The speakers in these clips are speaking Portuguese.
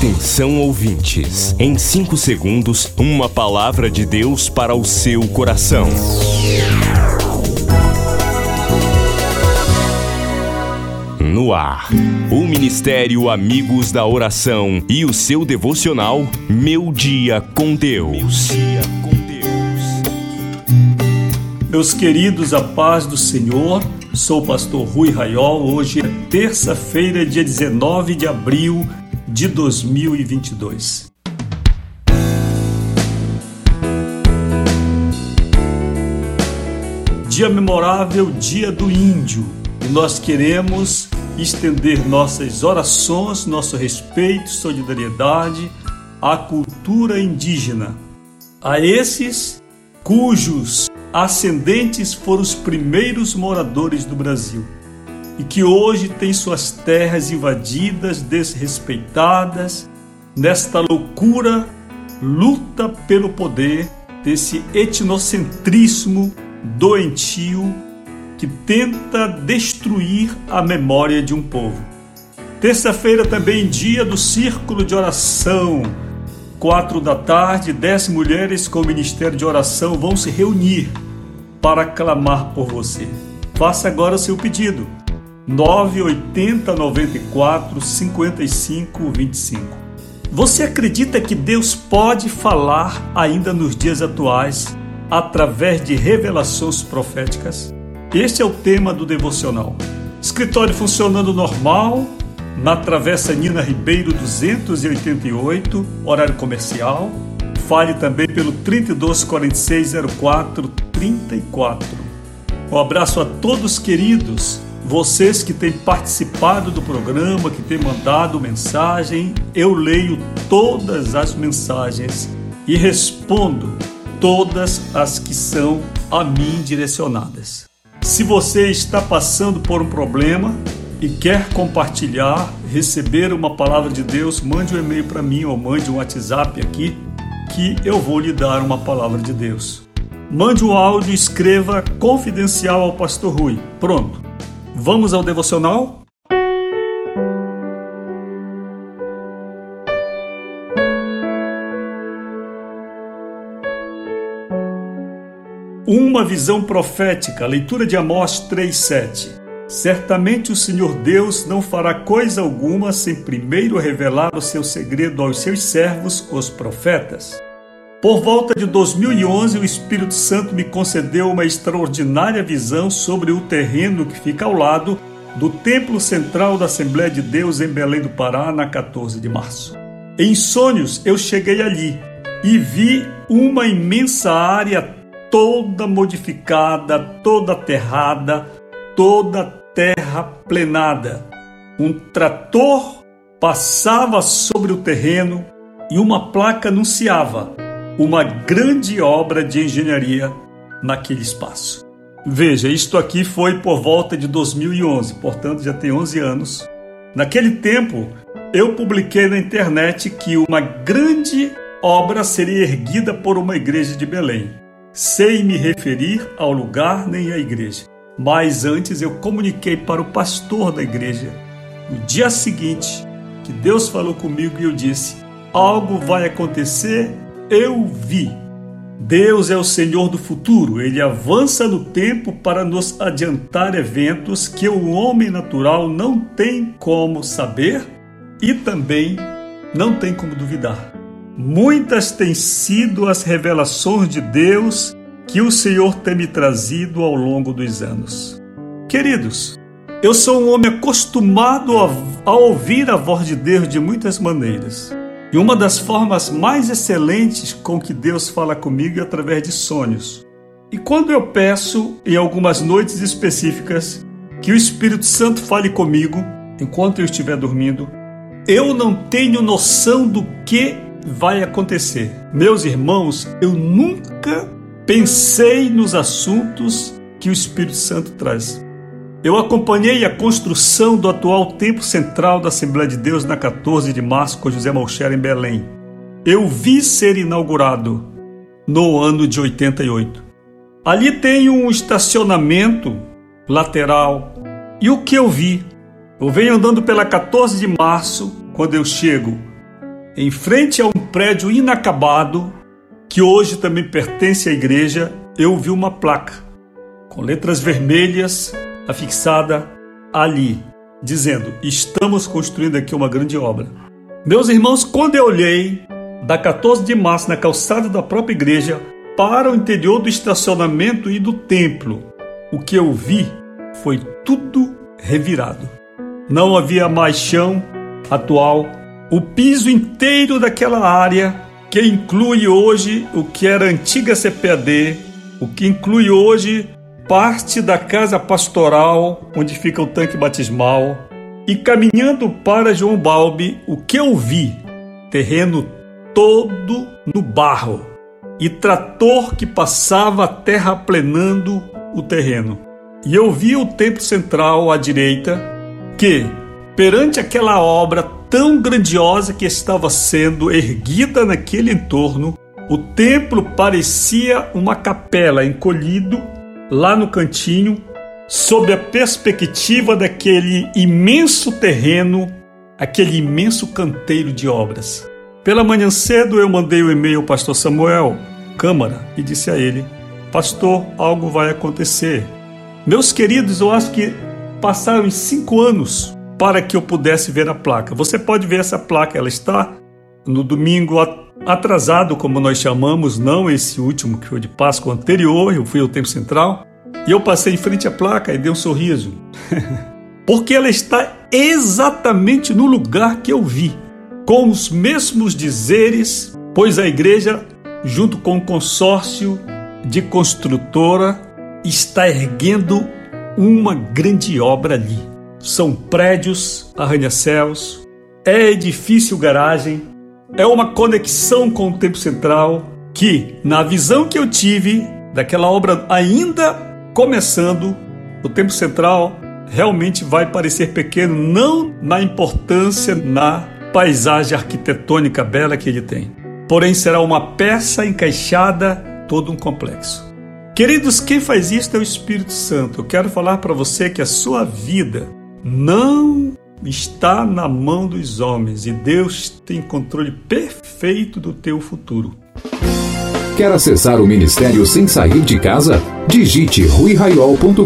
Atenção ouvintes, em 5 segundos, uma palavra de Deus para o seu coração. No ar, o Ministério Amigos da Oração e o seu devocional Meu Dia com Deus. Meus queridos, a paz do Senhor. Sou o pastor Rui Raiol. Hoje é terça-feira, dia 19 de abril de 2022. Dia memorável, Dia do Índio. E nós queremos estender nossas orações, nosso respeito, solidariedade à cultura indígena, a esses cujos ascendentes foram os primeiros moradores do Brasil e que hoje têm suas terras invadidas, desrespeitadas, nesta loucura luta pelo poder desse etnocentrismo doentio que tenta destruir a memória de um povo. Terça-feira também dia do círculo de oração. Quatro da tarde, dez mulheres com o ministério de oração vão se reunir para clamar por você. Faça agora seu pedido. 980 94 55 25. Você acredita que Deus pode falar ainda nos dias atuais através de revelações proféticas? Este é o tema do devocional. Escritório funcionando normal, na Travessa Nina Ribeiro 288, horário comercial. Fale também pelo 324604 34. Um abraço a todos queridos, vocês que têm participado do programa, que têm mandado mensagem. Eu leio todas as mensagens e respondo todas as que são a mim direcionadas. Se você está passando por um problema e quer compartilhar, receber uma palavra de Deus, mande um e-mail para mim ou mande um WhatsApp aqui que eu vou lhe dar uma palavra de Deus. Mande um áudio, escreva confidencial ao pastor Rui. Pronto. Vamos ao devocional? Uma visão profética, leitura de Amós 3:7. Certamente o Senhor Deus não fará coisa alguma sem primeiro revelar o seu segredo aos seus servos, os profetas. Por volta de 2011, o Espírito Santo me concedeu uma extraordinária visão sobre o terreno que fica ao lado do Templo Central da Assembleia de Deus em Belém do Pará, na 14 de março. Em sonhos, eu cheguei ali e vi uma imensa área toda modificada, toda aterrada, toda terraplenada. Um trator passava sobre o terreno e uma placa anunciava uma grande obra de engenharia naquele espaço. Veja, isto aqui foi por volta de 2011, portanto já tem 11 anos. Naquele tempo, eu publiquei na internet que uma grande obra seria erguida por uma igreja de Belém. Sem me referir ao lugar nem à igreja. Mas antes eu comuniquei para o pastor da igreja, no dia seguinte, que Deus falou comigo e eu disse: algo vai acontecer eu vi. Deus é o Senhor do futuro, ele avança no tempo para nos adiantar eventos que o homem natural não tem como saber e também não tem como duvidar. Muitas têm sido as revelações de Deus que o Senhor tem me trazido ao longo dos anos. Queridos, eu sou um homem acostumado a, a ouvir a voz de Deus de muitas maneiras. E uma das formas mais excelentes com que Deus fala comigo é através de sonhos. E quando eu peço, em algumas noites específicas, que o Espírito Santo fale comigo enquanto eu estiver dormindo, eu não tenho noção do que vai acontecer. Meus irmãos, eu nunca pensei nos assuntos que o Espírito Santo traz. Eu acompanhei a construção do atual Templo Central da Assembleia de Deus na 14 de março com José Malcher em Belém. Eu vi ser inaugurado no ano de 88. Ali tem um estacionamento lateral. E o que eu vi? Eu venho andando pela 14 de março, quando eu chego em frente a um prédio inacabado, que hoje também pertence à igreja, eu vi uma placa com letras vermelhas afixada ali, dizendo: Estamos construindo aqui uma grande obra. Meus irmãos, quando eu olhei da 14 de março na calçada da própria igreja para o interior do estacionamento e do templo, o que eu vi foi tudo revirado. Não havia mais chão atual, o piso inteiro daquela área, que inclui hoje o que era antiga CPAD, o que inclui hoje parte da casa pastoral, onde fica o tanque batismal, e caminhando para João Balbi, o que eu vi? Terreno todo no barro e trator que passava terraplenando o terreno. E eu vi o templo central à direita, que, perante aquela obra tão grandiosa que estava sendo erguida naquele entorno, o templo parecia uma capela encolhido lá no cantinho, sob a perspectiva daquele imenso terreno, aquele imenso canteiro de obras. Pela manhã cedo eu mandei o um e-mail ao pastor Samuel Câmara e disse a ele: Pastor, algo vai acontecer. Meus queridos, eu acho que passaram cinco anos para que eu pudesse ver a placa. Você pode ver essa placa, ela está no domingo atrasado, como nós chamamos, não esse último que foi de Páscoa anterior, eu fui ao Tempo Central, e eu passei em frente à placa e dei um sorriso. Porque ela está exatamente no lugar que eu vi, com os mesmos dizeres, pois a igreja, junto com o consórcio de construtora, está erguendo uma grande obra ali. São prédios, arranha-céus, é edifício garagem, é uma conexão com o tempo central que, na visão que eu tive daquela obra ainda começando, o tempo central realmente vai parecer pequeno, não na importância, na paisagem arquitetônica bela que ele tem. Porém, será uma peça encaixada, todo um complexo. Queridos, quem faz isso é o Espírito Santo. Eu quero falar para você que a sua vida não está na mão dos homens e Deus tem controle perfeito do teu futuro. Quer acessar o ministério sem sair de casa? Digite ruiraiol.com.br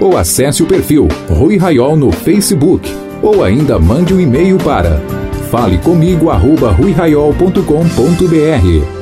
ou acesse o perfil Rui Raiol no Facebook ou ainda mande um e-mail para falecomigo@ruiraiol.com.br.